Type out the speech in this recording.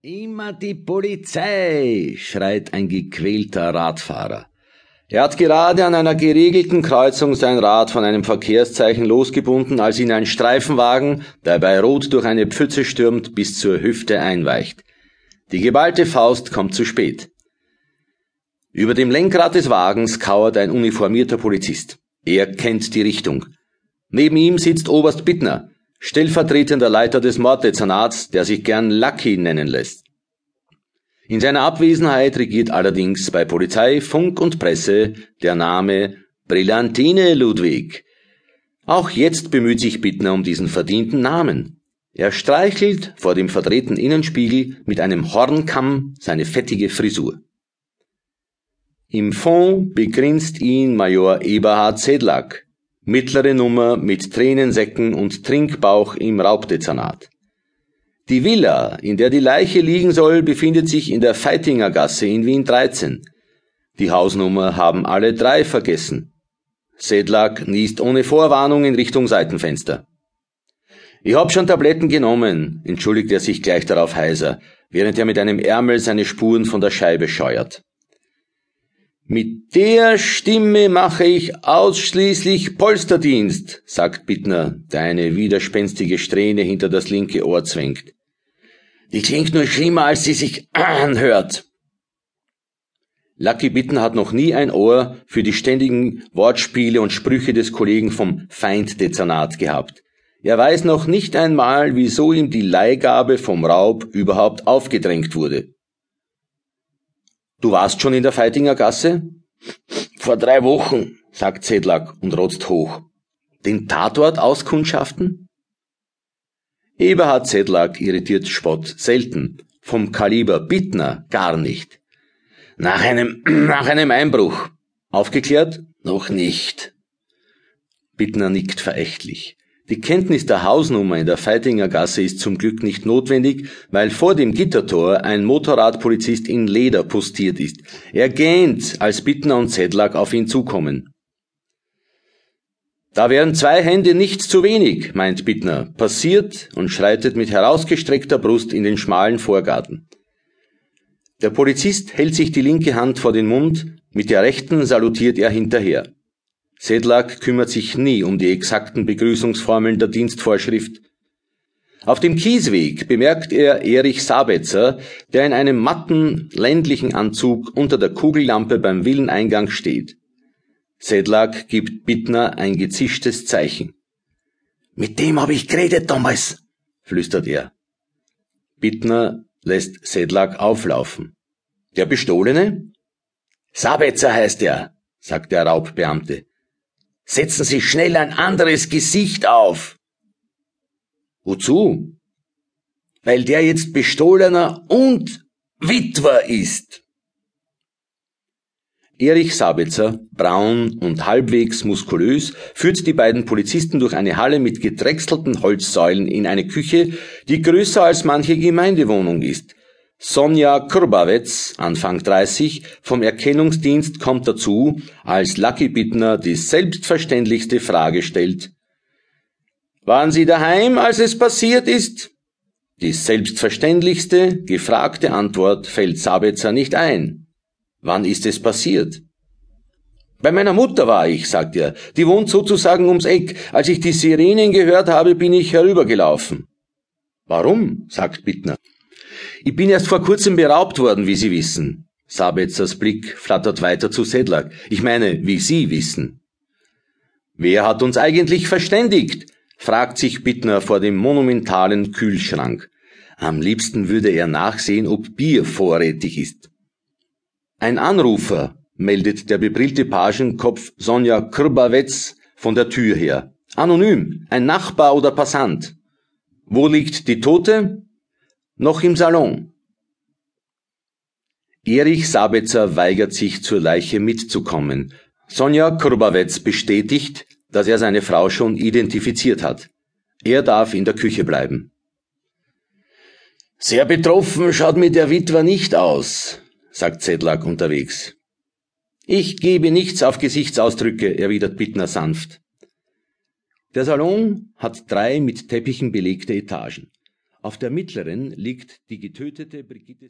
Immer die Polizei, schreit ein gequälter Radfahrer. Er hat gerade an einer geregelten Kreuzung sein Rad von einem Verkehrszeichen losgebunden, als ihn ein Streifenwagen, der bei Rot durch eine Pfütze stürmt, bis zur Hüfte einweicht. Die geballte Faust kommt zu spät. Über dem Lenkrad des Wagens kauert ein uniformierter Polizist. Er kennt die Richtung. Neben ihm sitzt Oberst Bittner, stellvertretender Leiter des Morddezernats, der sich gern Lucky nennen lässt. In seiner Abwesenheit regiert allerdings bei Polizei, Funk und Presse der Name Brillantine Ludwig. Auch jetzt bemüht sich Bittner um diesen verdienten Namen. Er streichelt vor dem verdrehten Innenspiegel mit einem Hornkamm seine fettige Frisur. Im Fond begrinst ihn Major Eberhard Sedlak, mittlere Nummer mit Tränensäcken und Trinkbauch im Raubdezernat. Die Villa, in der die Leiche liegen soll, befindet sich in der Feitinger Gasse in Wien 13. Die Hausnummer haben alle drei vergessen. Sedlak niest ohne Vorwarnung in Richtung Seitenfenster. Ich hab schon Tabletten genommen, entschuldigt er sich gleich darauf heiser, während er mit einem Ärmel seine Spuren von der Scheibe scheuert. Mit der Stimme mache ich ausschließlich Polsterdienst, sagt Bittner, der eine widerspenstige Strähne hinter das linke Ohr zwängt. Die klingt nur schlimmer, als sie sich anhört. Lucky Bitten hat noch nie ein Ohr für die ständigen Wortspiele und Sprüche des Kollegen vom Feinddezernat gehabt. Er weiß noch nicht einmal, wieso ihm die Leihgabe vom Raub überhaupt aufgedrängt wurde. Du warst schon in der Feitinger Gasse? Vor drei Wochen, sagt Zedlak und rotzt hoch. Den Tatort auskundschaften? Eberhard Zedlak irritiert Spott selten. Vom Kaliber Bittner gar nicht. Nach einem, nach einem Einbruch. Aufgeklärt? Noch nicht. Bittner nickt verächtlich. Die Kenntnis der Hausnummer in der Feitinger Gasse ist zum Glück nicht notwendig, weil vor dem Gittertor ein Motorradpolizist in Leder postiert ist. Er gähnt, als Bittner und Zedlak auf ihn zukommen. Da wären zwei Hände nicht zu wenig, meint Bittner, passiert und schreitet mit herausgestreckter Brust in den schmalen Vorgarten. Der Polizist hält sich die linke Hand vor den Mund, mit der rechten salutiert er hinterher. Sedlak kümmert sich nie um die exakten Begrüßungsformeln der Dienstvorschrift. Auf dem Kiesweg bemerkt er Erich Sabetzer, der in einem matten, ländlichen Anzug unter der Kugellampe beim Villeneingang steht. Sedlak gibt Bittner ein gezischtes Zeichen. Mit dem habe ich geredet damals, flüstert er. Bittner lässt Sedlak auflaufen. Der Bestohlene? Sabetzer heißt er, sagt der Raubbeamte. Setzen Sie schnell ein anderes Gesicht auf. Wozu? Weil der jetzt Bestohlener und Witwer ist. Erich Sabitzer, braun und halbwegs muskulös, führt die beiden Polizisten durch eine Halle mit gedrechselten Holzsäulen in eine Küche, die größer als manche Gemeindewohnung ist. Sonja Kurbawetz, Anfang 30, vom Erkennungsdienst kommt dazu, als Lucky Bittner die selbstverständlichste Frage stellt. Waren Sie daheim, als es passiert ist? Die selbstverständlichste, gefragte Antwort fällt Sabetzer nicht ein. Wann ist es passiert? Bei meiner Mutter war ich, sagt er. Die wohnt sozusagen ums Eck. Als ich die Sirenen gehört habe, bin ich herübergelaufen. Warum? sagt Bittner. Ich bin erst vor kurzem beraubt worden, wie Sie wissen. Sabetzers Blick flattert weiter zu Sedlak. Ich meine, wie Sie wissen. Wer hat uns eigentlich verständigt? fragt sich Bittner vor dem monumentalen Kühlschrank. Am liebsten würde er nachsehen, ob Bier vorrätig ist. Ein Anrufer, meldet der bebrillte Pagenkopf Sonja Krbawetz von der Tür her. Anonym, ein Nachbar oder Passant. Wo liegt die Tote? Noch im Salon. Erich Sabetzer weigert sich zur Leiche mitzukommen. Sonja Kurbawetz bestätigt, dass er seine Frau schon identifiziert hat. Er darf in der Küche bleiben. Sehr betroffen schaut mir der Witwer nicht aus, sagt Zedlak unterwegs. Ich gebe nichts auf Gesichtsausdrücke, erwidert Bittner sanft. Der Salon hat drei mit Teppichen belegte Etagen. Auf der mittleren liegt die getötete Brigitte